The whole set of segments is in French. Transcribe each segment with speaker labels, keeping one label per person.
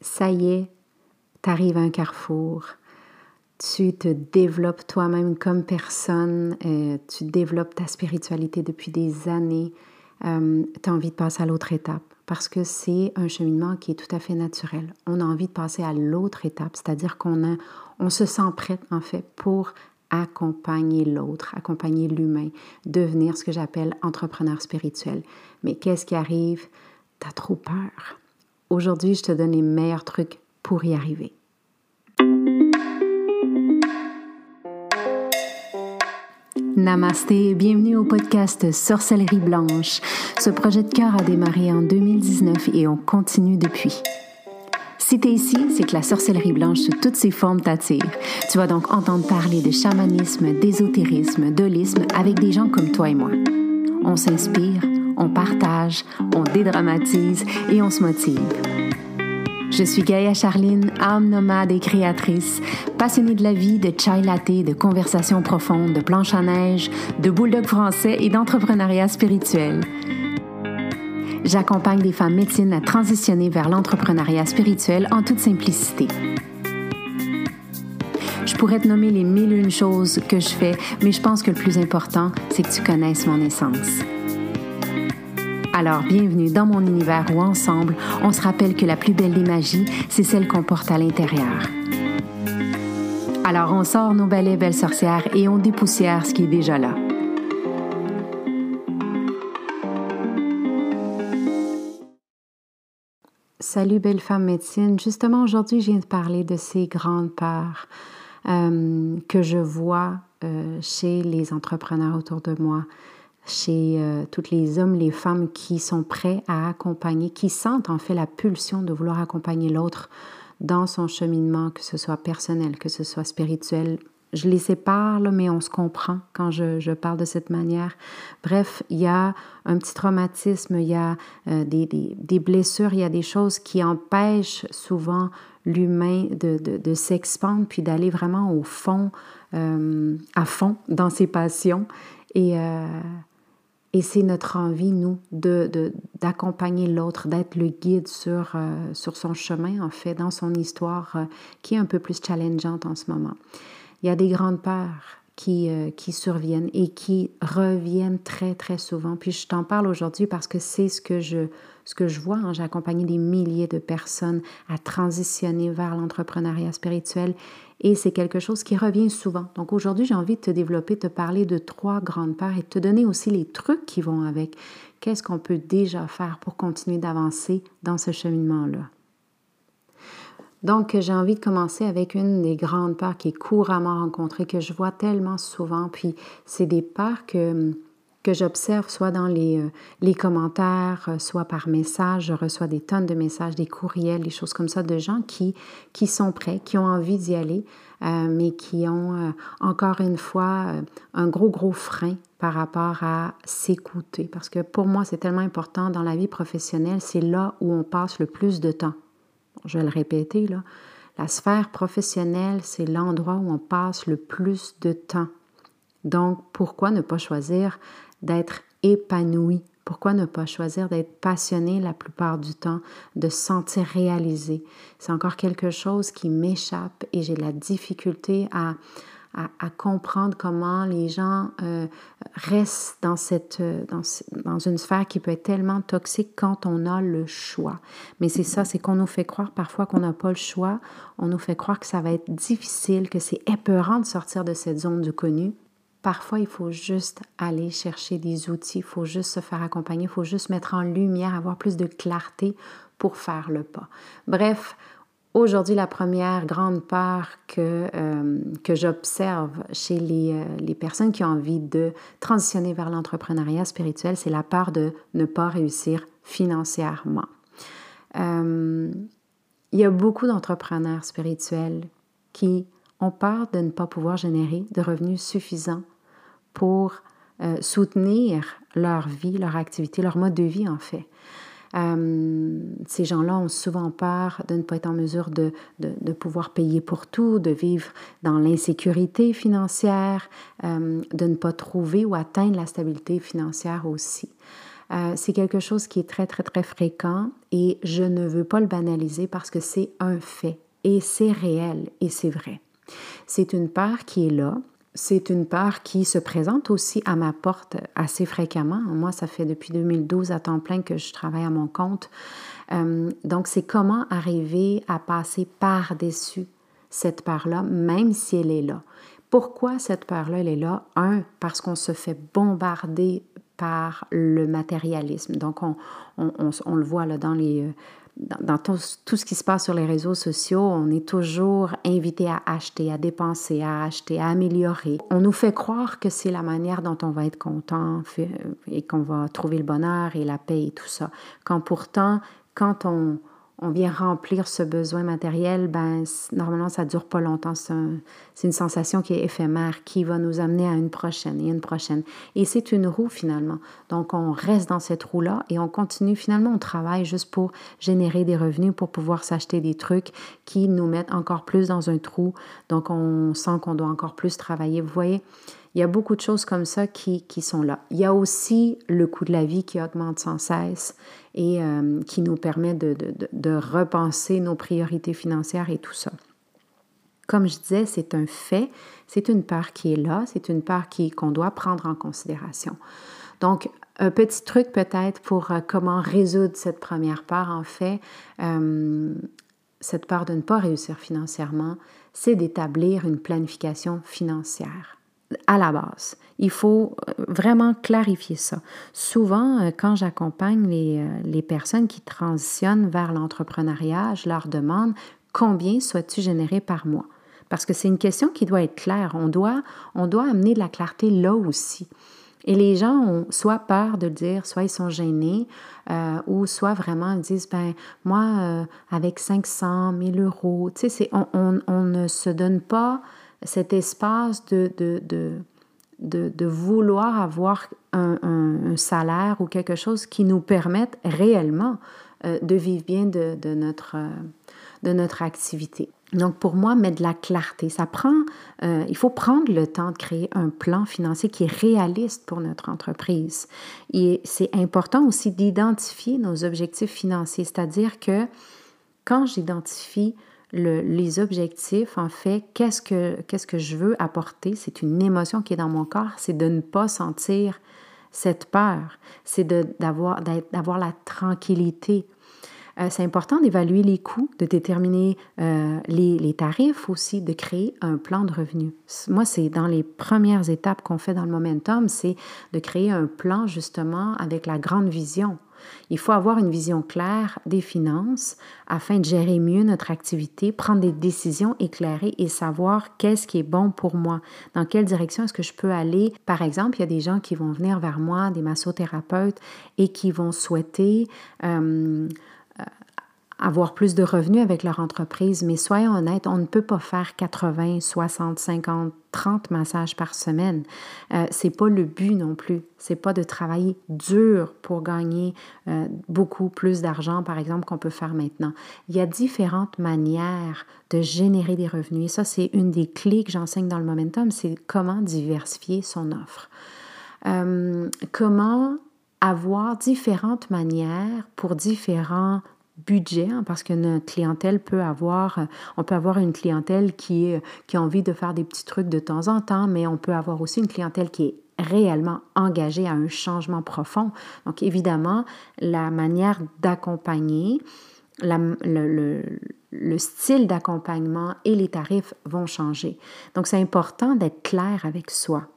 Speaker 1: ça y est, tu arrives à un carrefour, tu te développes toi-même comme personne, euh, tu développes ta spiritualité depuis des années, euh, tu envie de passer à l'autre étape parce que c'est un cheminement qui est tout à fait naturel. On a envie de passer à l'autre étape, c'est-à-dire qu'on on se sent prêt en fait pour accompagner l'autre, accompagner l'humain, devenir ce que j'appelle entrepreneur spirituel. Mais qu'est-ce qui arrive? Tu as trop peur. Aujourd'hui, je te donne les meilleurs trucs pour y arriver. Namasté, bienvenue au podcast Sorcellerie Blanche. Ce projet de cœur a démarré en 2019 et on continue depuis. Si tu es ici, c'est que la sorcellerie blanche sous toutes ses formes t'attire. Tu vas donc entendre parler de chamanisme, d'ésotérisme, d'holisme avec des gens comme toi et moi. On s'inspire, on partage, on dédramatise et on se motive. Je suis Gaïa Charline, âme nomade et créatrice, passionnée de la vie, de chai latte, de conversations profondes, de planches à neige, de bulldog français et d'entrepreneuriat spirituel. J'accompagne des femmes médecines à transitionner vers l'entrepreneuriat spirituel en toute simplicité. Je pourrais te nommer les mille et une choses que je fais, mais je pense que le plus important, c'est que tu connaisses mon essence. Alors, bienvenue dans mon univers où ensemble, on se rappelle que la plus belle des magies, c'est celle qu'on porte à l'intérieur. Alors, on sort nos balais belles sorcières et on dépoussière ce qui est déjà là. Salut belle femme médecine. Justement, aujourd'hui, je viens de parler de ces grandes peurs euh, que je vois euh, chez les entrepreneurs autour de moi, chez euh, tous les hommes, les femmes qui sont prêts à accompagner, qui sentent en fait la pulsion de vouloir accompagner l'autre dans son cheminement, que ce soit personnel, que ce soit spirituel. Je les sépare, mais on se comprend quand je, parle de cette manière. Bref, il y a un petit traumatisme, il y a euh, des, blessures, il y a des choses qui empêchent souvent l'humain de, s'expandre, puis d'aller vraiment au fond, euh, à fond dans ses passions. Et, et c'est notre envie, nous, d'accompagner de, l'autre, d'être le guide sur, euh, sur son chemin, en fait, dans son histoire, euh, qui est un peu plus challengeante en ce moment. Il y a des grandes peurs qui, euh, qui surviennent et qui reviennent très, très souvent. Puis je t'en parle aujourd'hui parce que c'est ce que je, ce que je vois. Hein. J'ai accompagné des milliers de personnes à transitionner vers l'entrepreneuriat spirituel et c'est quelque chose qui revient souvent. Donc aujourd'hui, j'ai envie de te développer, te parler de trois grandes peurs et te donner aussi les trucs qui vont avec. Qu'est-ce qu'on peut déjà faire pour continuer d'avancer dans ce cheminement-là? Donc, j'ai envie de commencer avec une des grandes peurs qui est couramment rencontrée, que je vois tellement souvent. Puis, c'est des peurs que, que j'observe soit dans les, euh, les commentaires, euh, soit par message. Je reçois des tonnes de messages, des courriels, des choses comme ça de gens qui, qui sont prêts, qui ont envie d'y aller, euh, mais qui ont encore une fois un gros, gros frein par rapport à s'écouter. Parce que pour moi, c'est tellement important dans la vie professionnelle, c'est là où on passe le plus de temps je vais le répéter, là, la sphère professionnelle, c'est l'endroit où on passe le plus de temps. Donc, pourquoi ne pas choisir d'être épanoui? Pourquoi ne pas choisir d'être passionné la plupart du temps, de se sentir réalisé? C'est encore quelque chose qui m'échappe et j'ai la difficulté à, à, comprendre comment les gens euh, restent dans, cette, euh, dans, dans, une sphère qui peut être tellement toxique quand on a le choix. Mais c'est ça, c'est qu'on nous fait croire parfois qu'on n'a pas le choix, on nous fait croire que ça va être difficile, que c'est épeurant de sortir de cette zone du connu. Parfois, il faut juste aller chercher des outils, il faut juste se faire accompagner, il faut juste mettre en lumière, avoir plus de clarté pour faire le pas. Bref, Aujourd'hui, la première grande peur que, euh, que j'observe chez les, euh, les, personnes qui ont envie de transitionner vers l'entrepreneuriat spirituel, c'est la peur de ne pas réussir financièrement. Euh, il y a beaucoup d'entrepreneurs spirituels qui ont peur de ne pas pouvoir générer de revenus suffisants pour soutenir leur vie, leur activité, leur mode de vie en fait. Euh, ces gens-là ont souvent peur de ne pas être en mesure de, de, pouvoir payer pour tout, de vivre dans l'insécurité financière, euh, de ne pas trouver ou atteindre la stabilité financière aussi. Euh, c'est quelque chose qui est très, très, très fréquent et je ne veux pas le banaliser parce que c'est un fait et c'est réel et c'est vrai. C'est une part qui est là. C'est une part qui se présente aussi à ma porte assez fréquemment. Moi, ça fait depuis 2012 à temps plein que je travaille à mon compte. Euh, donc, c'est comment arriver à passer par-dessus cette part-là, même si elle est là. Pourquoi cette part-là, elle est là? Un, parce qu'on se fait bombarder par le matérialisme. Donc, on, on, le voit là, dans les... Euh, dans, tout, tout, ce qui se passe sur les réseaux sociaux, on est toujours invité à acheter, à dépenser, à acheter, à améliorer. On nous fait croire que c'est la manière dont on va être content et qu'on va trouver le bonheur et la paix et tout ça. Quand pourtant, quand on, on vient remplir ce besoin matériel, ben, normalement, ça ne dure pas longtemps. C'est une sensation qui est éphémère, qui va nous amener à une prochaine et une prochaine. Et c'est une roue finalement. Donc, on reste dans cette roue-là et on continue. Finalement, on travaille juste pour générer des revenus, pour pouvoir s'acheter des trucs qui nous mettent encore plus dans un trou. Donc, on sent qu'on doit encore plus travailler. Vous voyez, il y a beaucoup de choses comme ça qui, qui, sont là. Il y a aussi le coût de la vie qui augmente sans cesse et euh, qui nous permet de, de, de, repenser nos priorités financières et tout ça. Comme je disais, c'est un fait, c'est une part qui est là, c'est une part qu'on doit prendre en considération. Donc, un petit truc peut-être pour euh, comment résoudre cette première part, en fait, euh, cette part de ne pas réussir financièrement, c'est d'établir une planification financière à la base. Il faut euh, vraiment clarifier ça. Souvent, euh, quand j'accompagne les, euh, les, personnes qui transitionnent vers l'entrepreneuriat, je leur demande combien souhaites-tu générer par mois? Parce que c'est une question qui doit être claire. On doit, on doit amener de la clarté là aussi. Et les gens ont soit peur de le dire, soit ils sont gênés, ou soit vraiment ils disent, ben moi, avec 500, 1000 euros, tu sais, on, on, on, ne se donne pas cet espace de, de, de, de, vouloir avoir un, salaire ou quelque chose qui nous permette réellement euh, de vivre bien de, de notre, euh, de notre activité. Donc pour moi, mettre de la clarté, ça prend, euh, il faut prendre le temps de créer un plan financier qui est réaliste pour notre entreprise. Et c'est important aussi d'identifier nos objectifs financiers, c'est-à-dire que quand j'identifie les objectifs, en fait, qu'est-ce que, que je veux apporter? C'est une émotion qui est dans mon corps, c'est de ne pas sentir cette peur, c'est d'avoir, la tranquillité. Euh, c'est important d'évaluer les coûts, de déterminer euh, les, les, tarifs aussi, de créer un plan de revenus. Moi, c'est dans les premières étapes qu'on fait dans le momentum, c'est de créer un plan justement avec la grande vision. Il faut avoir une vision claire des finances afin de gérer mieux notre activité, prendre des décisions éclairées et savoir qu'est-ce qui est bon pour moi, dans quelle direction est-ce que je peux aller? Par exemple, il y a des gens qui vont venir vers moi, des massothérapeutes, et qui vont souhaiter euh, avoir plus de revenus avec leur entreprise, mais soyons honnêtes, on ne peut pas faire 80, 60, 50, 30 massages par semaine. Euh, c'est pas le but non plus. C'est pas de travailler dur pour gagner euh, beaucoup plus d'argent, par exemple, qu'on peut faire maintenant. Il y a différentes manières de générer des revenus. Et ça, c'est une des clés que j'enseigne dans le momentum, c'est comment diversifier son offre. Euh, comment avoir différentes manières pour différents budget, hein, parce que notre clientèle peut avoir, on peut avoir une clientèle qui, est, qui a envie de faire des petits trucs de temps en temps, mais on peut avoir aussi une clientèle qui est réellement engagée à un changement profond. Donc évidemment, la manière d'accompagner, le, le, le, style d'accompagnement et les tarifs vont changer. Donc c'est important d'être clair avec soi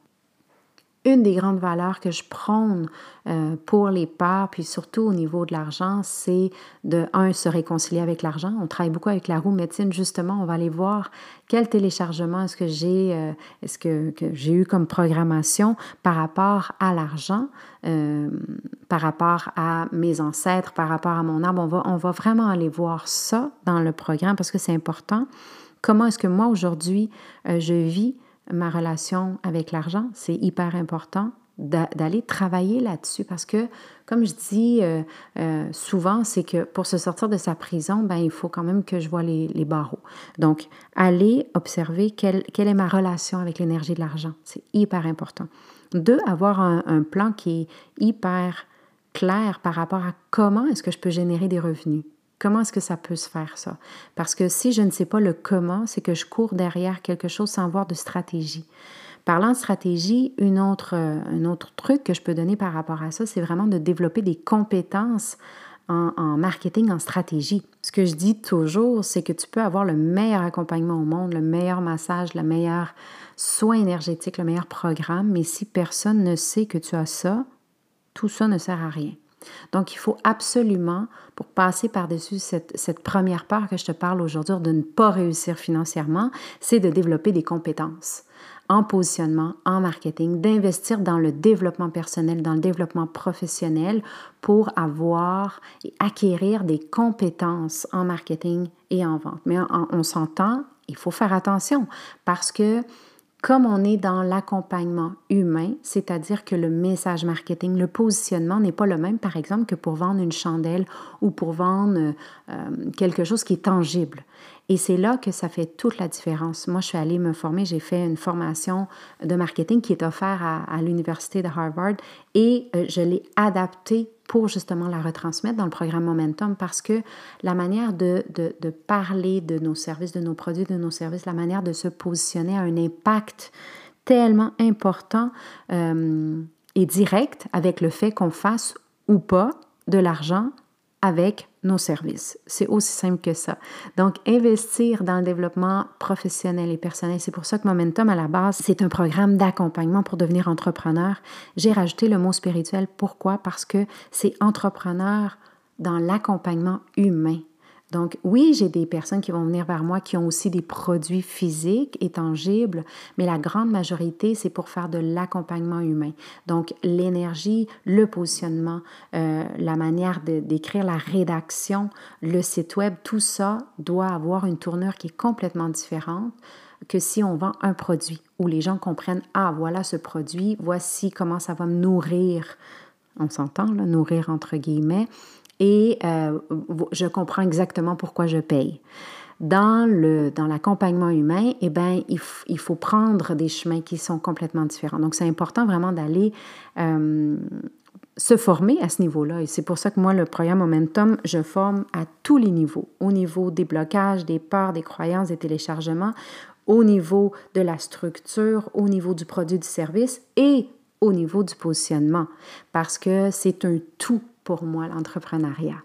Speaker 1: une des grandes valeurs que je prône euh, pour les parts, puis surtout au niveau de l'argent, c'est de, un, se réconcilier avec l'argent. On travaille beaucoup avec la roue médecine, justement. On va aller voir quel téléchargement est-ce que j'ai euh, est-ce que, j'ai eu comme programmation par rapport à l'argent, euh, par rapport à mes ancêtres, par rapport à mon âme. On va, on va vraiment aller voir ça dans le programme parce que c'est important. Comment est-ce que moi, aujourd'hui, je vis ma relation avec l'argent, c'est hyper important d'aller travailler là-dessus parce que, comme je dis euh, euh, souvent, c'est que pour se sortir de sa prison, ben, il faut quand même que je vois les, barreaux. Donc, aller observer quelle, quelle est ma relation avec l'énergie de l'argent, c'est hyper important. Deux, avoir un, plan qui est hyper clair par rapport à comment est-ce que je peux générer des revenus. Comment est-ce que ça peut se faire ça? Parce que si je ne sais pas le comment, c'est que je cours derrière quelque chose sans voir de stratégie. Parlant de stratégie, une autre, un autre truc que je peux donner par rapport à ça, c'est vraiment de développer des compétences en, en, marketing, en stratégie. Ce que je dis toujours, c'est que tu peux avoir le meilleur accompagnement au monde, le meilleur massage, le meilleur soin énergétique, le meilleur programme, mais si personne ne sait que tu as ça, tout ça ne sert à rien. Donc, il faut absolument, pour passer par-dessus cette, première peur que je te parle aujourd'hui de ne pas réussir financièrement, c'est de développer des compétences en positionnement, en marketing, d'investir dans le développement personnel, dans le développement professionnel pour avoir et acquérir des compétences en marketing et en vente. Mais on, on s'entend, il faut faire attention parce que comme on est dans l'accompagnement humain, c'est-à-dire que le message marketing, le positionnement n'est pas le même, par exemple, que pour vendre une chandelle ou pour vendre euh, quelque chose qui est tangible. Et c'est là que ça fait toute la différence. Moi, je suis allée me former, j'ai fait une formation de marketing qui est offerte à, l'Université de Harvard et euh, je l'ai adaptée pour justement la retransmettre dans le programme Momentum parce que la manière de, de, de, parler de nos services, de nos produits, de nos services, la manière de se positionner a un impact tellement important euh, et direct avec le fait qu'on fasse ou pas de l'argent avec nos services. C'est aussi simple que ça. Donc, investir dans le développement professionnel et personnel, c'est pour ça que Momentum, à la base, c'est un programme d'accompagnement pour devenir entrepreneur. J'ai rajouté le mot spirituel. Pourquoi? Parce que c'est entrepreneur dans l'accompagnement humain. Donc oui, j'ai des personnes qui vont venir vers moi qui ont aussi des produits physiques et tangibles, mais la grande majorité, c'est pour faire de l'accompagnement humain. Donc l'énergie, le positionnement, euh, la manière d'écrire la rédaction, le site web, tout ça doit avoir une tournure qui est complètement différente que si on vend un produit où les gens comprennent, ah voilà ce produit, voici comment ça va me nourrir. On s'entend, nourrir entre guillemets et euh, je comprends exactement pourquoi je paye. Dans, le, dans l'accompagnement humain, eh ben, il, il, faut prendre des chemins qui sont complètement différents. Donc, c'est important vraiment d'aller euh, se former à ce niveau-là. Et c'est pour ça que moi, le programme Momentum, je forme à tous les niveaux. Au niveau des blocages, des peurs, des croyances, des téléchargements, au niveau de la structure, au niveau du produit, du service et au niveau du positionnement. Parce que c'est un tout pour moi, l'entrepreneuriat.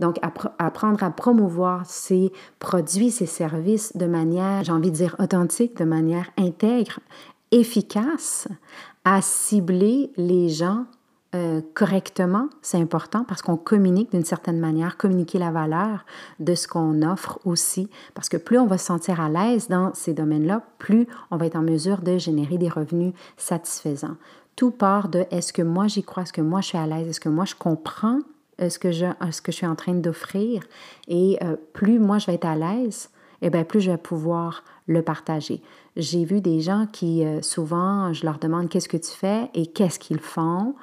Speaker 1: Donc, apprendre à promouvoir ses produits, ses services de manière, j'ai envie de dire, authentique, de manière intègre, efficace, à cibler les gens euh, correctement, c'est important parce qu'on communique d'une certaine manière, communiquer la valeur de ce qu'on offre aussi, parce que plus on va se sentir à l'aise dans ces domaines-là, plus on va être en mesure de générer des revenus satisfaisants. Tout part de est-ce que moi j'y crois, est-ce que moi je suis à l'aise, est-ce que moi je comprends euh, ce que je, euh, ce que je suis en train d'offrir. Et euh, plus moi je vais être à l'aise, et eh bien plus je vais pouvoir le partager. J'ai vu des gens qui, souvent, je leur demande qu'est-ce que tu fais et qu'est-ce qu'ils font?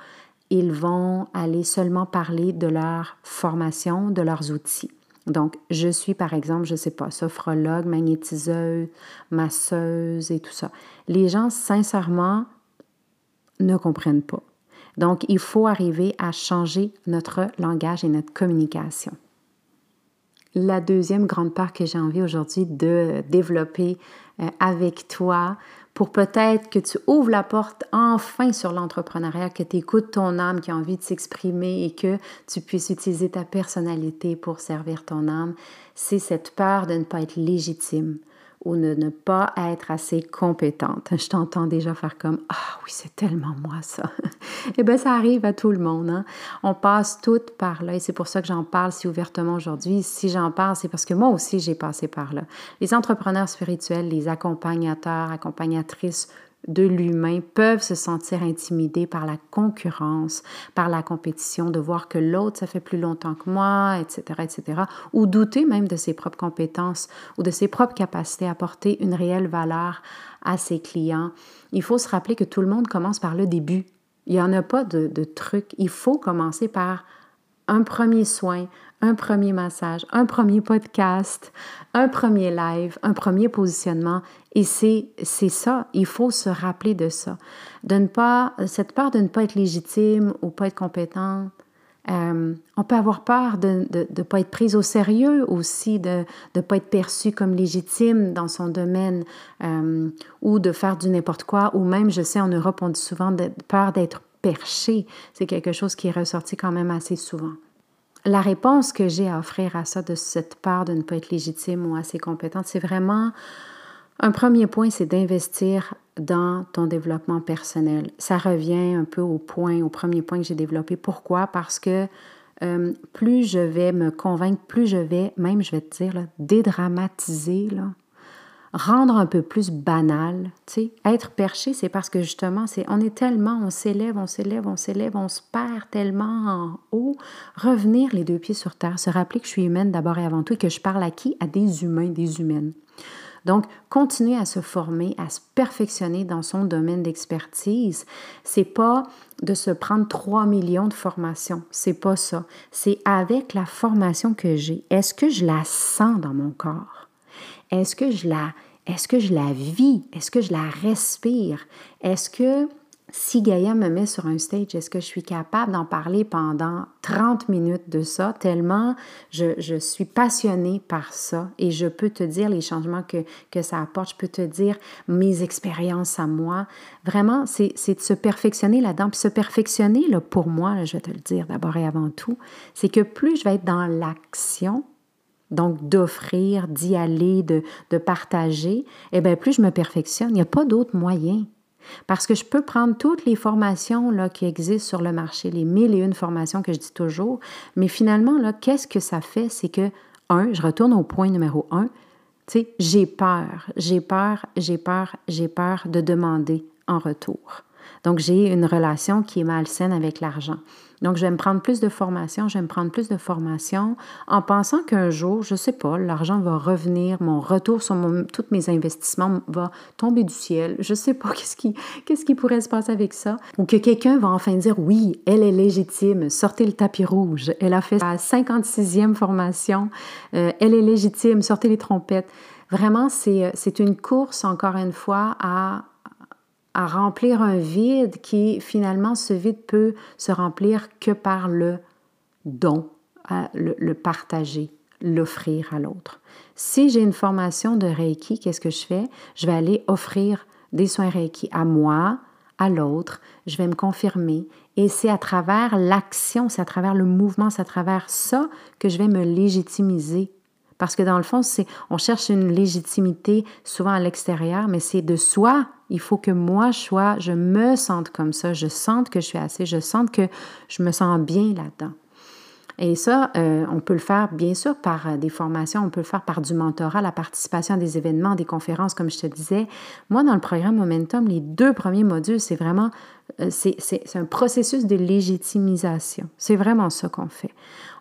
Speaker 1: Ils vont aller seulement parler de leur formation, de leurs outils. Donc, je suis, par exemple, je ne sais pas, sophrologue, magnétiseuse, masseuse et tout ça. Les gens, sincèrement, ne comprennent pas. Donc, il faut arriver à changer notre langage et notre communication. La deuxième grande part que j'ai envie aujourd'hui de développer euh, avec toi pour peut-être que tu ouvres la porte enfin sur l'entrepreneuriat, que tu écoutes ton âme qui a envie de s'exprimer et que tu puisses utiliser ta personnalité pour servir ton âme, c'est cette peur de ne pas être légitime, ou ne pas être assez compétente. Je t'entends déjà faire comme Ah oui, c'est tellement moi ça. eh bien, ça arrive à tout le monde. Hein? On passe toutes par là et c'est pour ça que j'en parle si ouvertement aujourd'hui. Si j'en parle, c'est parce que moi aussi j'ai passé par là. Les entrepreneurs spirituels, les accompagnateurs, accompagnatrices de l'humain peuvent se sentir intimidés par la concurrence, par la compétition, de voir que l'autre, ça fait plus longtemps que moi, etc., etc., ou douter même de ses propres compétences ou de ses propres capacités à apporter une réelle valeur à ses clients. Il faut se rappeler que tout le monde commence par le début. Il n'y en a pas de, de truc. Il faut commencer par un premier soin, un premier massage, un premier podcast, un premier live, un premier positionnement. Et c'est, ça, il faut se rappeler de ça. De ne pas, cette peur de ne pas être légitime ou pas être compétente, Euh, on peut avoir peur de ne pas être prise au sérieux aussi, de ne pas être perçue comme légitime dans son domaine euh, ou de faire du n'importe quoi. Ou même, je sais, en Europe, on dit souvent de, peur d'être perché. C'est quelque chose qui est ressorti quand même assez souvent. La réponse que j'ai à offrir à ça, de cette peur de ne pas être légitime ou assez compétente, c'est vraiment un premier point, c'est d'investir dans ton développement personnel. Ça revient un peu au point, au premier point que j'ai développé. Pourquoi? Parce que euh, plus je vais me convaincre, plus je vais, même je vais te dire, dédramatiser, rendre un peu plus banal. Tu sais, être perché, c'est parce que justement, c'est on est tellement, on s'élève, on s'élève, on s'élève, on se perd tellement en haut. Revenir les deux pieds sur terre, se rappeler que je suis humaine d'abord et avant tout et que je parle à qui? À des humains, des humaines. Donc, continuer à se former, à se perfectionner dans son domaine d'expertise, c'est pas de se prendre 3 millions de formations, c'est pas ça. C'est avec la formation que j'ai, est-ce que je la sens dans mon corps? Est-ce que je la est-ce que je la vis? Est-ce que je la respire? Est-ce que si Gaïa me met sur un stage, est-ce que je suis capable d'en parler pendant 30 minutes de ça, tellement je, suis passionnée par ça et je peux te dire les changements que, que ça apporte, je peux te dire mes expériences à moi. Vraiment, c'est de se perfectionner là-dedans. Puis se perfectionner, là, pour moi, je vais te le dire d'abord et avant tout, c'est que plus je vais être dans l'action, donc d'offrir, d'y aller, de, de partager, eh bien plus je me perfectionne. Il n'y a pas d'autre moyen. Parce que je peux prendre toutes les formations là, qui existent sur le marché, les mille et une formations que je dis toujours, mais finalement, là, qu'est-ce que ça fait? C'est que, un, je retourne au point numéro un, tu sais, j'ai peur, j'ai peur, j'ai peur, j'ai peur de demander en retour. Donc, j'ai une relation qui est malsaine avec l'argent. Donc, je vais me prendre plus de formation, je vais me prendre plus de formation en pensant qu'un jour, je ne sais pas, l'argent va revenir, mon retour sur tous mes investissements va tomber du ciel. Je ne sais pas qu'est-ce qui, qui pourrait se passer avec ça. Ou que quelqu'un va enfin dire oui, elle est légitime, sortez le tapis rouge. Elle a fait sa 56e formation, euh, elle est légitime, sortez les trompettes. Vraiment, c'est, c'est une course, encore une fois, à à remplir un vide qui finalement ce vide peut se remplir que par le don, le, partager, l'offrir à l'autre. Si j'ai une formation de Reiki, qu'est-ce que je fais? Je vais aller offrir des soins Reiki à moi, à l'autre, je vais me confirmer et c'est à travers l'action, c'est à travers le mouvement, c'est à travers ça que je vais me légitimiser parce que dans le fond, c'est on cherche une légitimité souvent à l'extérieur, mais c'est de soi. Il faut que moi, je sois, je me sente comme ça, je sente que je suis assez, je sente que je me sens bien là-dedans. Et ça, euh, on peut le faire bien sûr par euh, des formations, on peut le faire par du mentorat, la participation à des événements, des conférences, comme je te disais. Moi, dans le programme Momentum, les deux premiers modules, c'est vraiment, c'est un processus de légitimisation. C'est vraiment ça qu'on fait.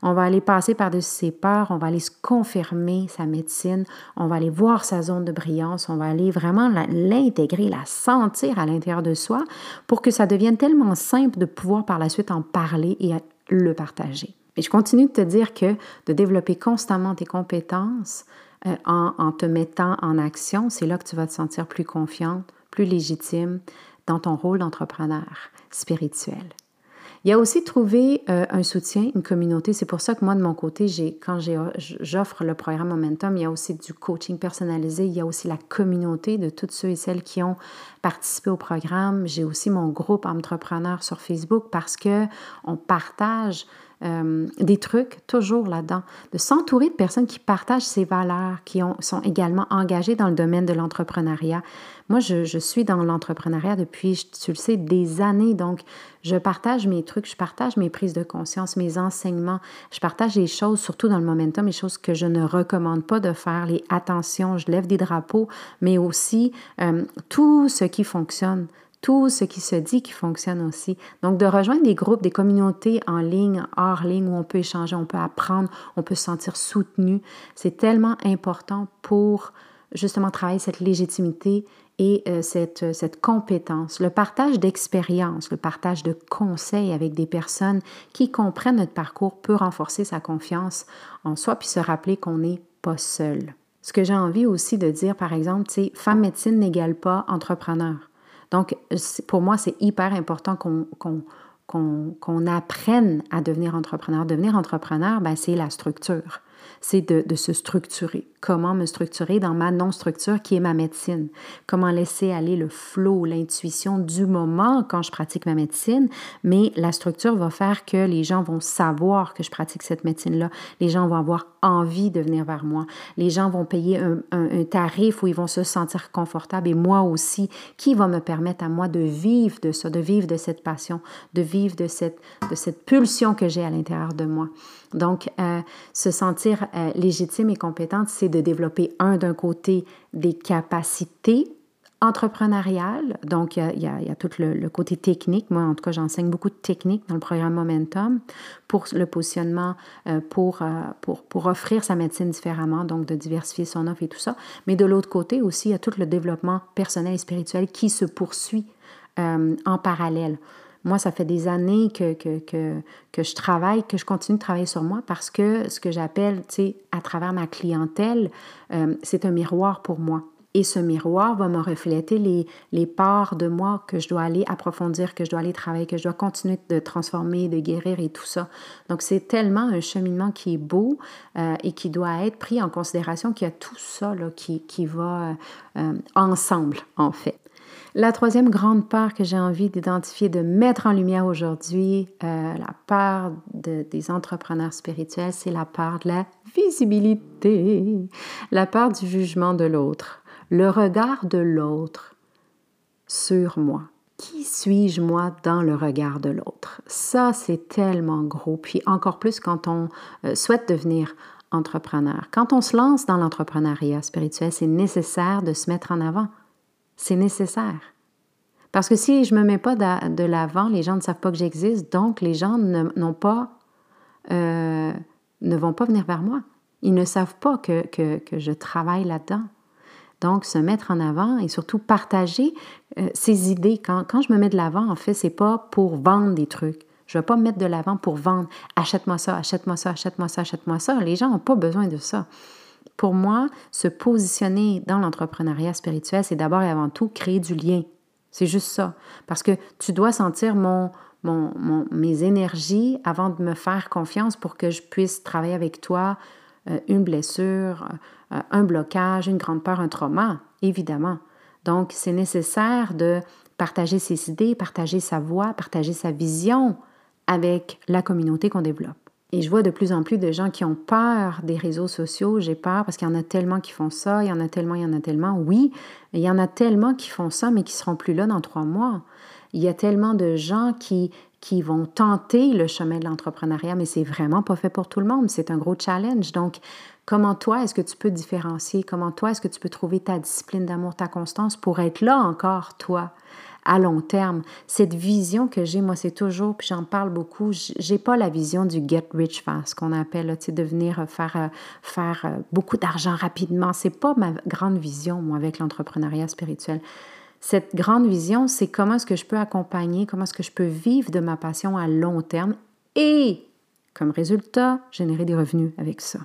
Speaker 1: On va aller passer par-dessus ses peurs, on va aller se confirmer sa médecine, on va aller voir sa zone de brillance, on va aller vraiment l'intégrer, la sentir à l'intérieur de soi pour que ça devienne tellement simple de pouvoir par la suite en parler et le partager. Et je continue de te dire que de développer constamment tes compétences euh, en, te mettant en action, c'est là que tu vas te sentir plus confiante, plus légitime dans ton rôle d'entrepreneur spirituel. Il y a aussi trouver euh, un soutien, une communauté. C'est pour ça que moi, de mon côté, quand j'offre le programme Momentum, il y a aussi du coaching personnalisé, il y a aussi la communauté de toutes ceux et celles qui ont participé au programme. J'ai aussi mon groupe entrepreneur sur Facebook parce que on partage euh, des trucs toujours là-dedans, de s'entourer de personnes qui partagent ces valeurs, qui ont, sont également engagées dans le domaine de l'entrepreneuriat. Moi, je, suis dans l'entrepreneuriat depuis, tu le sais, des années, donc je partage mes trucs, je partage mes prises de conscience, mes enseignements, je partage les choses, surtout dans le momentum, les choses que je ne recommande pas de faire, les attentions, je lève des drapeaux, mais aussi euh, tout ce qui fonctionne tout ce qui se dit qui fonctionne aussi. Donc, de rejoindre des groupes, des communautés en ligne, hors ligne, où on peut échanger, on peut apprendre, on peut se sentir soutenu, c'est tellement important pour justement travailler cette légitimité et euh, cette, cette compétence, le partage d'expériences, le partage de conseils avec des personnes qui comprennent notre parcours peut renforcer sa confiance en soi, puis se rappeler qu'on n'est pas seul. Ce que j'ai envie aussi de dire, par exemple, c'est femme médecine n'égale pas entrepreneur. Donc, pour moi, c'est hyper important qu'on qu'on apprenne à devenir entrepreneur. Devenir entrepreneur, ben, c'est la structure c'est de, se structurer. Comment me structurer dans ma non-structure qui est ma médecine? Comment laisser aller le flow, l'intuition du moment quand je pratique ma médecine? Mais la structure va faire que les gens vont savoir que je pratique cette médecine-là. Les gens vont avoir envie de venir vers moi. Les gens vont payer un, un tarif où ils vont se sentir confortables et moi aussi, qui va me permettre à moi de vivre de ça, de vivre de cette passion, de vivre de cette, de cette pulsion que j'ai à l'intérieur de moi. Donc, euh, se sentir euh, légitime et compétente, c'est de développer, un, d'un côté, des capacités entrepreneuriales. Donc, il y, a, tout le, côté technique. Moi, en tout cas, j'enseigne beaucoup de techniques dans le programme Momentum pour le positionnement, euh, pour, pour, pour offrir sa médecine différemment, donc de diversifier son offre et tout ça. Mais de l'autre côté aussi, il y a tout le développement personnel et spirituel qui se poursuit en parallèle. Moi, ça fait des années que, je travaille, que je continue de travailler sur moi parce que ce que j'appelle, tu sais, à travers ma clientèle, euh, c'est un miroir pour moi. Et ce miroir va me refléter les, les parts de moi que je dois aller approfondir, que je dois aller travailler, que je dois continuer de transformer, de guérir et tout ça. Donc, c'est tellement un cheminement qui est beau euh, et qui doit être pris en considération qu'il y a tout ça qui, qui va euh, ensemble, en fait. La troisième grande part que j'ai envie d'identifier, de mettre en lumière aujourd'hui, euh, la part des entrepreneurs spirituels, c'est la part de la visibilité, la part du jugement de l'autre, le regard de l'autre sur moi. Qui suis-je moi dans le regard de l'autre? Ça, c'est tellement gros. Puis encore plus quand on euh, souhaite devenir entrepreneur. Quand on se lance dans l'entrepreneuriat spirituel, c'est nécessaire de se mettre en avant. C'est nécessaire. Parce que si je ne me mets pas de, l'avant, les gens ne savent pas que j'existe, donc les gens n'ont pas, euh, ne vont pas venir vers moi. Ils ne savent pas que, que, que je travaille là-dedans. Donc, se mettre en avant et surtout partager euh, ses idées. Quand, quand, je me mets de l'avant, en fait, c'est pas pour vendre des trucs. Je ne vais pas me mettre de l'avant pour vendre. Achète-moi ça, achète-moi ça, achète-moi ça, achète-moi ça. Les gens n'ont pas besoin de ça. Pour moi, se positionner dans l'entrepreneuriat spirituel, c'est d'abord et avant tout créer du lien. C'est juste ça. Parce que tu dois sentir mon, mon, mes énergies avant de me faire confiance pour que je puisse travailler avec toi euh, une blessure, euh, un blocage, une grande peur, un trauma, évidemment. Donc, c'est nécessaire de partager ses idées, partager sa voix, partager sa vision avec la communauté qu'on développe. Et je vois de plus en plus de gens qui ont peur des réseaux sociaux. J'ai peur parce qu'il y en a tellement qui font ça, il y en a tellement, il y en a tellement. Oui, il y en a tellement qui font ça, mais qui seront plus là dans trois mois. Il y a tellement de gens qui, qui vont tenter le chemin de l'entrepreneuriat, mais c'est vraiment pas fait pour tout le monde. C'est un gros challenge. Donc, comment toi, est-ce que tu peux différencier? Comment toi, est-ce que tu peux trouver ta discipline d'amour, ta constance pour être là encore, toi? À long terme. Cette vision que j'ai, moi, c'est toujours, puis j'en parle beaucoup, j'ai pas la vision du get rich fast, qu'on appelle, sais, de venir faire, euh, faire euh, beaucoup d'argent rapidement. C'est pas ma grande vision, moi, avec l'entrepreneuriat spirituel. Cette grande vision, c'est comment est-ce que je peux accompagner, comment est-ce que je peux vivre de ma passion à long terme et, comme résultat, générer des revenus avec ça.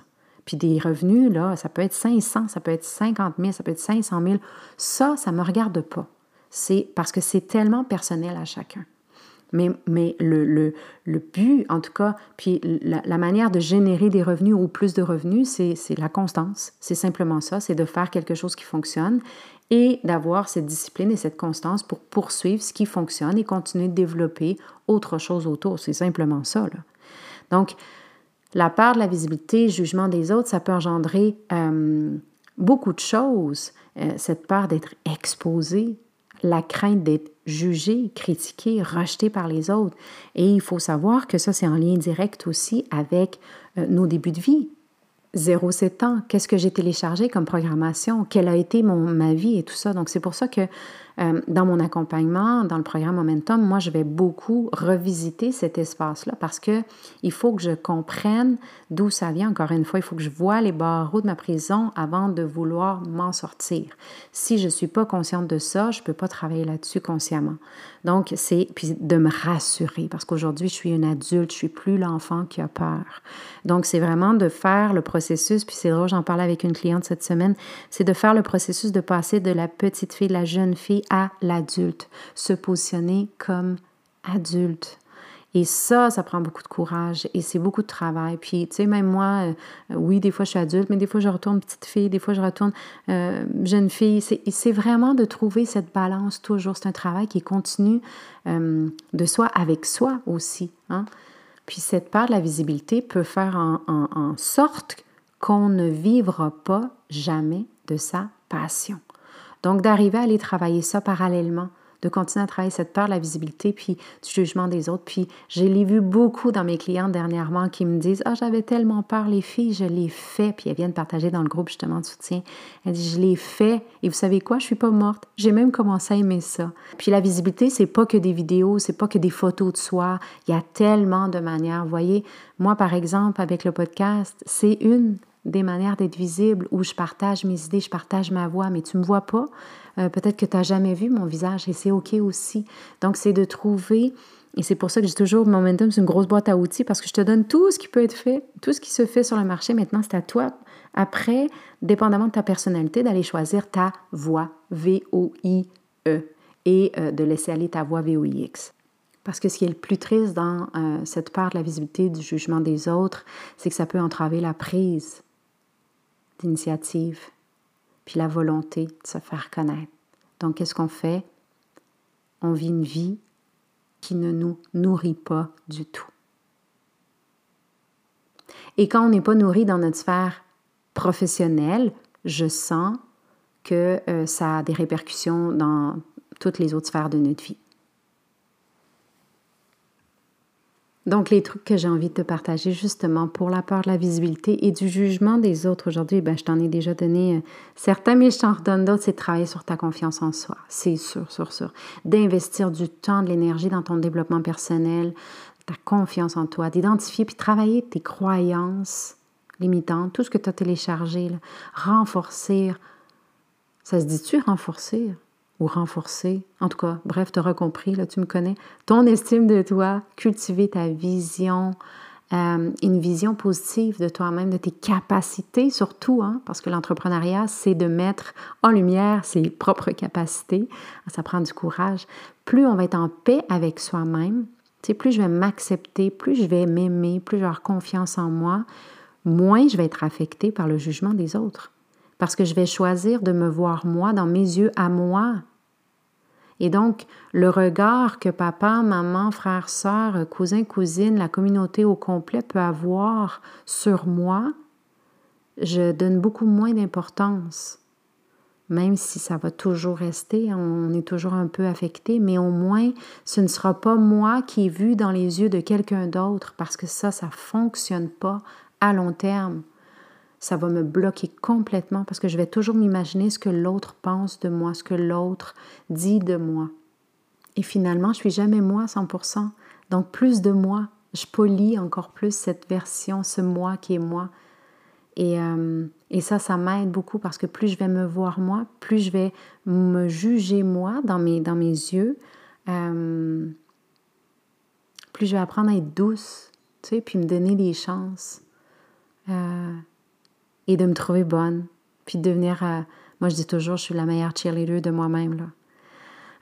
Speaker 1: Puis des revenus, là, ça peut être 500, ça peut être 50 000, ça peut être 500 000. Ça, ça ne me regarde pas c'est parce que c'est tellement personnel à chacun. Mais, le, but, en tout cas, puis la, manière de générer des revenus ou plus de revenus, c'est la constance. C'est simplement ça, c'est de faire quelque chose qui fonctionne et d'avoir cette discipline et cette constance pour poursuivre ce qui fonctionne et continuer de développer autre chose autour. C'est simplement ça. Donc, la part de la visibilité, jugement des autres, ça peut engendrer euh, beaucoup de choses. Euh, cette part d'être exposé, la crainte d'être jugé, critiqué, rejeté par les autres. Et il faut savoir que ça, c'est en lien direct aussi avec euh, nos débuts de vie. 0-7 ans, qu'est-ce que j'ai téléchargé comme programmation, quelle a été mon, ma vie et tout ça? Donc, c'est pour ça que euh, dans mon accompagnement, dans le programme Momentum, moi, je vais beaucoup revisiter cet espace-là parce que il faut que je comprenne d'où ça vient. Encore une fois, il faut que je vois les barreaux de ma prison avant de vouloir m'en sortir. Si je ne suis pas consciente de ça, je ne peux pas travailler là-dessus consciemment. Donc, c'est puis de me rassurer parce qu'aujourd'hui, je suis une adulte, je suis plus l'enfant qui a peur. Donc, c'est vraiment de faire le processus, puis c'est drôle, j'en parlais avec une cliente cette semaine, c'est de faire le processus de passer de la petite fille, la jeune fille à l'adulte, se positionner comme adulte. Et ça, ça prend beaucoup de courage et c'est beaucoup de travail. Puis, tu sais, même moi, euh, oui, des fois je suis adulte, mais des fois je retourne petite fille, des fois je retourne euh, jeune fille. C'est vraiment de trouver cette balance toujours. C'est un travail qui continue euh, de soi avec soi aussi. Hein? Puis cette part de la visibilité peut faire en, en sorte qu'on ne vivra pas jamais de sa passion. Donc, d'arriver à aller travailler ça parallèlement de continuer à travailler cette peur de la visibilité puis du jugement des autres. Puis je l'ai vu beaucoup dans mes clientes dernièrement qui me disent Ah, j'avais tellement peur, les filles, je l'ai fait. Puis elles viennent partager dans le groupe justement de soutien. Elles disent Je l'ai fait. Et vous savez quoi, je suis pas morte. J'ai même commencé à aimer ça. Puis la visibilité, c'est pas que des vidéos, c'est pas que des photos de soi. Il y a tellement de manières. Vous voyez, moi, par exemple, avec le podcast, c'est une des manières d'être visible où je partage mes idées, je partage ma voix, mais tu ne me vois pas. Euh, peut-être que tu n'as jamais vu mon visage et c'est OK aussi. Donc, c'est de trouver, et c'est pour ça que j'ai toujours Momentum, c'est une grosse boîte à outils parce que je te donne tout ce qui peut être fait, tout ce qui se fait sur le marché. Maintenant, c'est à toi, après, dépendamment de ta personnalité, d'aller choisir ta voix, V-O-I-E, et euh, de laisser aller ta voix V-O-I-X. Parce que ce qui est le plus triste dans euh, cette part de la visibilité du jugement des autres, c'est que ça peut entraver la prise d'initiative, puis la volonté de se faire connaître. Donc, qu'est-ce qu'on fait? On vit une vie qui ne nous nourrit pas du tout. Et quand on n'est pas nourri dans notre sphère professionnelle, je sens que euh, ça a des répercussions dans toutes les autres sphères de notre vie. Donc, les trucs que j'ai envie de te partager justement pour la peur de la visibilité et du jugement des autres aujourd'hui, ben, je t'en ai déjà donné euh, certains, mais je t'en redonne d'autres, c'est de travailler sur ta confiance en soi. C'est sûr, sûr, sûr. D'investir du temps, de l'énergie dans ton développement personnel, ta confiance en toi, d'identifier puis travailler tes croyances limitantes, tout ce que tu as téléchargé, renforcer. Ça se dit-tu renforcer? Ou renforcer. En tout cas, bref, tu auras compris, là, tu me connais. Ton estime de toi, cultiver ta vision, euh, une vision positive de toi-même, de tes capacités surtout, hein, parce que l'entrepreneuriat, c'est de mettre en lumière ses propres capacités. Ça prend du courage. Plus on va être en paix avec soi-même, plus je vais m'accepter, plus je vais m'aimer, plus je vais avoir confiance en moi, moins je vais être affectée par le jugement des autres parce que je vais choisir de me voir moi dans mes yeux à moi. Et donc, le regard que papa, maman, frère, sœur, cousin, cousine, la communauté au complet peut avoir sur moi, je donne beaucoup moins d'importance. Même si ça va toujours rester, on est toujours un peu affecté, mais au moins, ce ne sera pas moi qui est vu dans les yeux de quelqu'un d'autre, parce que ça, ça ne fonctionne pas à long terme ça va me bloquer complètement parce que je vais toujours m'imaginer ce que l'autre pense de moi, ce que l'autre dit de moi. Et finalement, je suis jamais moi 100%. Donc plus de moi, je polis encore plus cette version, ce moi qui est moi. Et, euh, et ça, ça m'aide beaucoup parce que plus je vais me voir moi, plus je vais me juger moi dans mes, dans mes yeux, euh, plus je vais apprendre à être douce, tu sais, puis me donner des chances. Euh, et de me trouver bonne, puis de devenir, euh, moi je dis toujours, je suis la meilleure cheerleader de moi-même.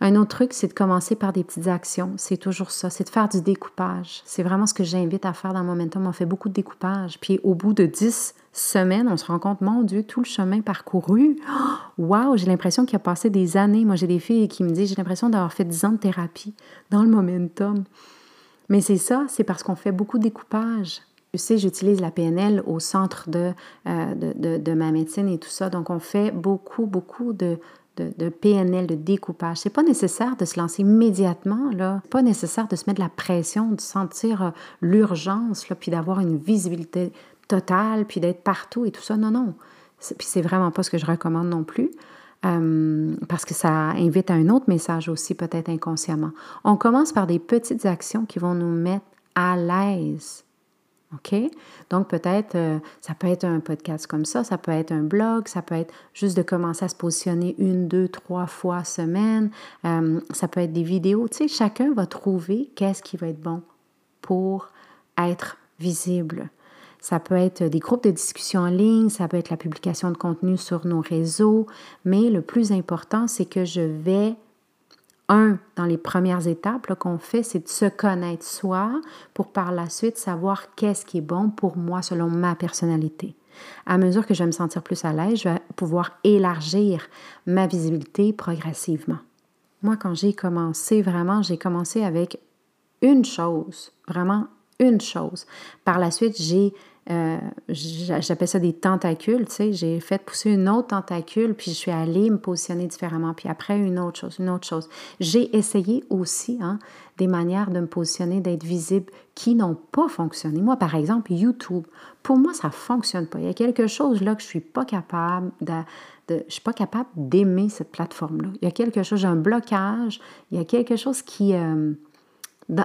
Speaker 1: Un autre truc, c'est de commencer par des petites actions. C'est toujours ça. C'est de faire du découpage. C'est vraiment ce que j'invite à faire dans Momentum. On fait beaucoup de découpage. Puis au bout de dix semaines, on se rend compte, mon Dieu, tout le chemin parcouru. Waouh, j'ai l'impression qu'il a passé des années. Moi, j'ai des filles qui me disent, j'ai l'impression d'avoir fait dix ans de thérapie dans le Momentum. Mais c'est ça, c'est parce qu'on fait beaucoup de découpage. Tu sais, j'utilise la PNL au centre de, euh, de, de, ma médecine et tout ça. Donc, on fait beaucoup, beaucoup de, de, PNL, de découpage. C'est pas nécessaire de se lancer immédiatement, là. Pas nécessaire de se mettre la pression, de sentir euh, l'urgence, puis d'avoir une visibilité totale, puis d'être partout et tout ça. Non, non. Puis c'est vraiment pas ce que je recommande non plus. Euh, parce que ça invite à un autre message aussi, peut-être inconsciemment. On commence par des petites actions qui vont nous mettre à l'aise OK? Donc, peut-être, euh, ça peut être un podcast comme ça, ça peut être un blog, ça peut être juste de commencer à se positionner une, deux, trois fois semaine, euh, ça peut être des vidéos. Tu sais, chacun va trouver qu'est-ce qui va être bon pour être visible. Ça peut être des groupes de discussion en ligne, ça peut être la publication de contenu sur nos réseaux, mais le plus important, c'est que je vais un, dans les premières étapes qu'on fait, c'est de se connaître soi pour par la suite savoir qu'est-ce qui est bon pour moi selon ma personnalité. À mesure que je vais me sentir plus à l'aise, je vais pouvoir élargir ma visibilité progressivement. Moi, quand j'ai commencé, vraiment, j'ai commencé avec une chose, vraiment une chose. Par la suite, j'ai euh, j'appelle ça des tentacules, tu sais, j'ai fait pousser une autre tentacule, puis je suis allée me positionner différemment, puis après une autre chose, une autre chose. J'ai essayé aussi hein, des manières de me positionner, d'être visible qui n'ont pas fonctionné. Moi, par exemple, YouTube, pour moi, ça ne fonctionne pas. Il y a quelque chose là que je ne suis pas capable de, je suis pas capable d'aimer cette plateforme-là. Il y a quelque chose, j'ai un blocage, il y a quelque chose qui, euh,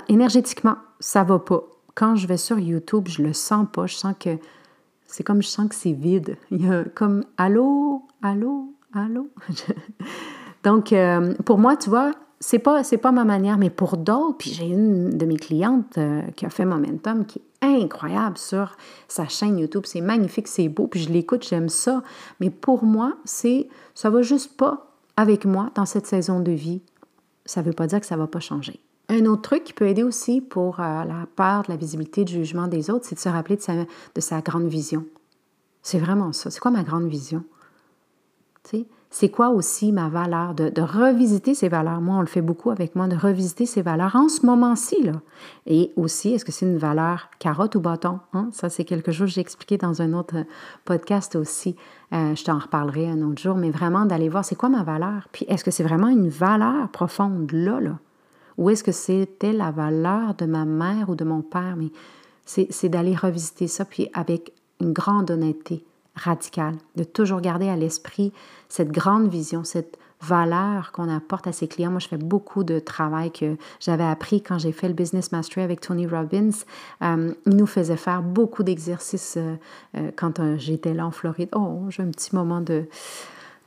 Speaker 1: énergétiquement, ça ne va pas quand je vais sur YouTube, je le sens pas. Je sens que c'est comme je sens que c'est vide. Il y a comme allô, allô, allô? Donc, euh, pour moi, tu vois, c'est pas, c'est pas ma manière, mais pour d'autres, puis j'ai une de mes clientes euh, qui a fait Momentum qui est incroyable sur sa chaîne YouTube. C'est magnifique, c'est beau, puis je l'écoute, j'aime ça. Mais pour moi, c'est ça va juste pas avec moi dans cette saison de vie. Ça veut pas dire que ça va pas changer. Un autre truc qui peut aider aussi pour euh, la peur de la visibilité, du jugement des autres, c'est de se rappeler de sa, de sa grande vision. C'est vraiment ça. C'est quoi ma grande vision? C'est quoi aussi ma valeur? De, revisiter ses valeurs. Moi, on le fait beaucoup avec moi, de revisiter ses valeurs en ce moment-ci. Et aussi, est-ce que c'est une valeur carotte ou bâton? Hein? Ça, c'est quelque chose que j'ai expliqué dans un autre podcast aussi. Euh, je t'en reparlerai un autre jour, mais vraiment d'aller voir c'est quoi ma valeur. Puis est-ce que c'est vraiment une valeur profonde là, là? Ou est-ce que c'était la valeur de ma mère ou de mon père? Mais c'est d'aller revisiter ça, puis avec une grande honnêteté radicale, de toujours garder à l'esprit cette grande vision, cette valeur qu'on apporte à ses clients. Moi, je fais beaucoup de travail que j'avais appris quand j'ai fait le Business Mastery avec Tony Robbins. Euh, il nous faisait faire beaucoup d'exercices euh, euh, quand j'étais là en Floride. Oh, j'ai un petit moment de,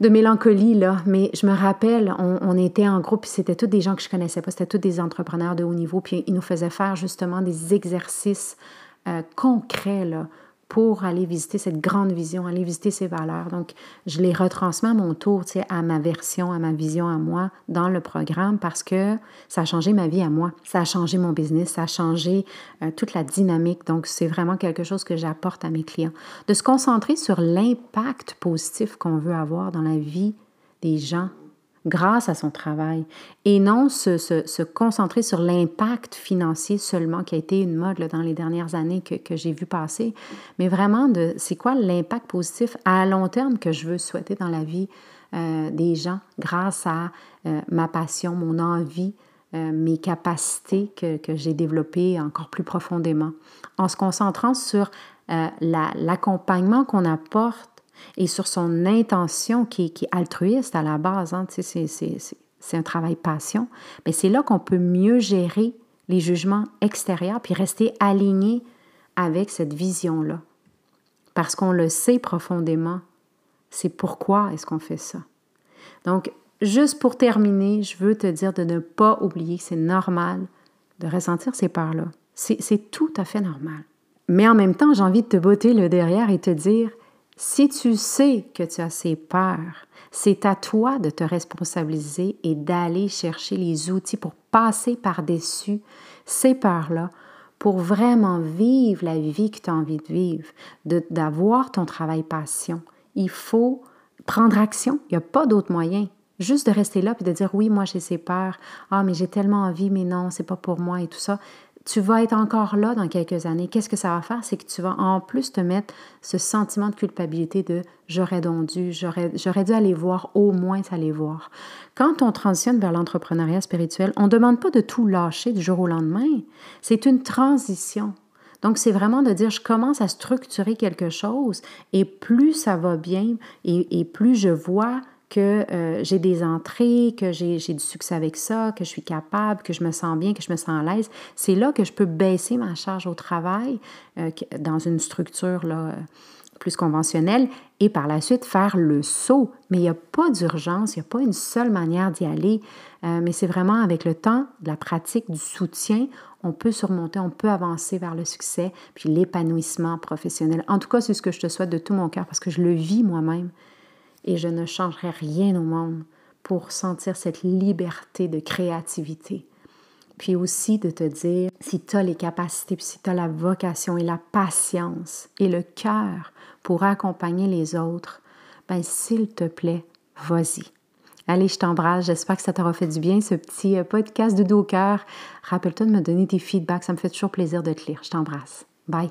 Speaker 1: de mélancolie, là, mais je me rappelle, on, était en groupe, puis c'était tous des gens que je connaissais pas, c'était tous des entrepreneurs de haut niveau, puis ils nous faisaient faire justement des exercices euh, concrets, là, pour aller visiter cette grande vision, aller visiter ces valeurs. Donc, je les retransmets à mon tour, tu sais, à ma version, à ma vision à moi dans le programme parce que ça a changé ma vie à moi. Ça a changé mon business, ça a changé euh, toute la dynamique. Donc, c'est vraiment quelque chose que j'apporte à mes clients. De se concentrer sur l'impact positif qu'on veut avoir dans la vie des gens grâce à son travail et non se, concentrer sur l'impact financier seulement qui a été une mode dans les dernières années que, j'ai vu passer, mais vraiment de c'est quoi l'impact positif à long terme que je veux souhaiter dans la vie euh, des gens grâce à euh, ma passion, mon envie, euh, mes capacités que, que j'ai développées encore plus profondément, en se concentrant sur l'accompagnement qu'on apporte et sur son intention qui, est altruiste à la base. Hein, c'est un travail passion. Mais c'est là qu'on peut mieux gérer les jugements extérieurs puis rester aligné avec cette vision-là. Parce qu'on le sait profondément, c'est pourquoi est-ce qu'on fait ça. Donc, juste pour terminer, je veux te dire de ne pas oublier que c'est normal de ressentir ces peurs-là. C'est tout à fait normal. Mais en même temps, j'ai envie de te botter le derrière et te dire, si tu sais que tu as ces peurs, c'est à toi de te responsabiliser et d'aller chercher les outils pour passer par-dessus ces peurs-là, pour vraiment vivre la vie que tu as envie de vivre, d'avoir ton travail passion. Il faut prendre action. Il n'y a pas d'autre moyen. Juste de rester là et de dire oui, moi j'ai ces peurs. Ah, mais j'ai tellement envie, mais non, c'est pas pour moi et tout ça tu vas être encore là dans quelques années. Qu'est-ce que ça va faire? C'est que tu vas en plus te mettre ce sentiment de culpabilité de j'aurais donc dû, j'aurais, dû aller voir, au moins aller voir. Quand on transitionne vers l'entrepreneuriat spirituel, on ne demande pas de tout lâcher du jour au lendemain. C'est une transition. Donc, c'est vraiment de dire, je commence à structurer quelque chose et plus ça va bien et, et plus je vois que euh, j'ai des entrées, que j'ai du succès avec ça, que je suis capable, que je me sens bien, que je me sens à l'aise, c'est là que je peux baisser ma charge au travail euh, dans une structure là, plus conventionnelle et par la suite faire le saut. Mais il n'y a pas d'urgence, il n'y a pas une seule manière d'y aller, euh, mais c'est vraiment avec le temps, de la pratique, du soutien, on peut surmonter, on peut avancer vers le succès, puis l'épanouissement professionnel. En tout cas, c'est ce que je te souhaite de tout mon cœur parce que je le vis moi-même et je ne changerai rien au monde pour sentir cette liberté de créativité. Puis aussi de te dire, si tu as les capacités, si tu as la vocation et la patience et le cœur pour accompagner les autres, ben s'il te plaît, vas-y. Allez, je t'embrasse. J'espère que ça t'aura fait du bien, ce petit euh, podcast de dos cœur. Rappelle-toi de me donner des feedbacks. Ça me fait toujours plaisir de te lire. Je t'embrasse. Bye.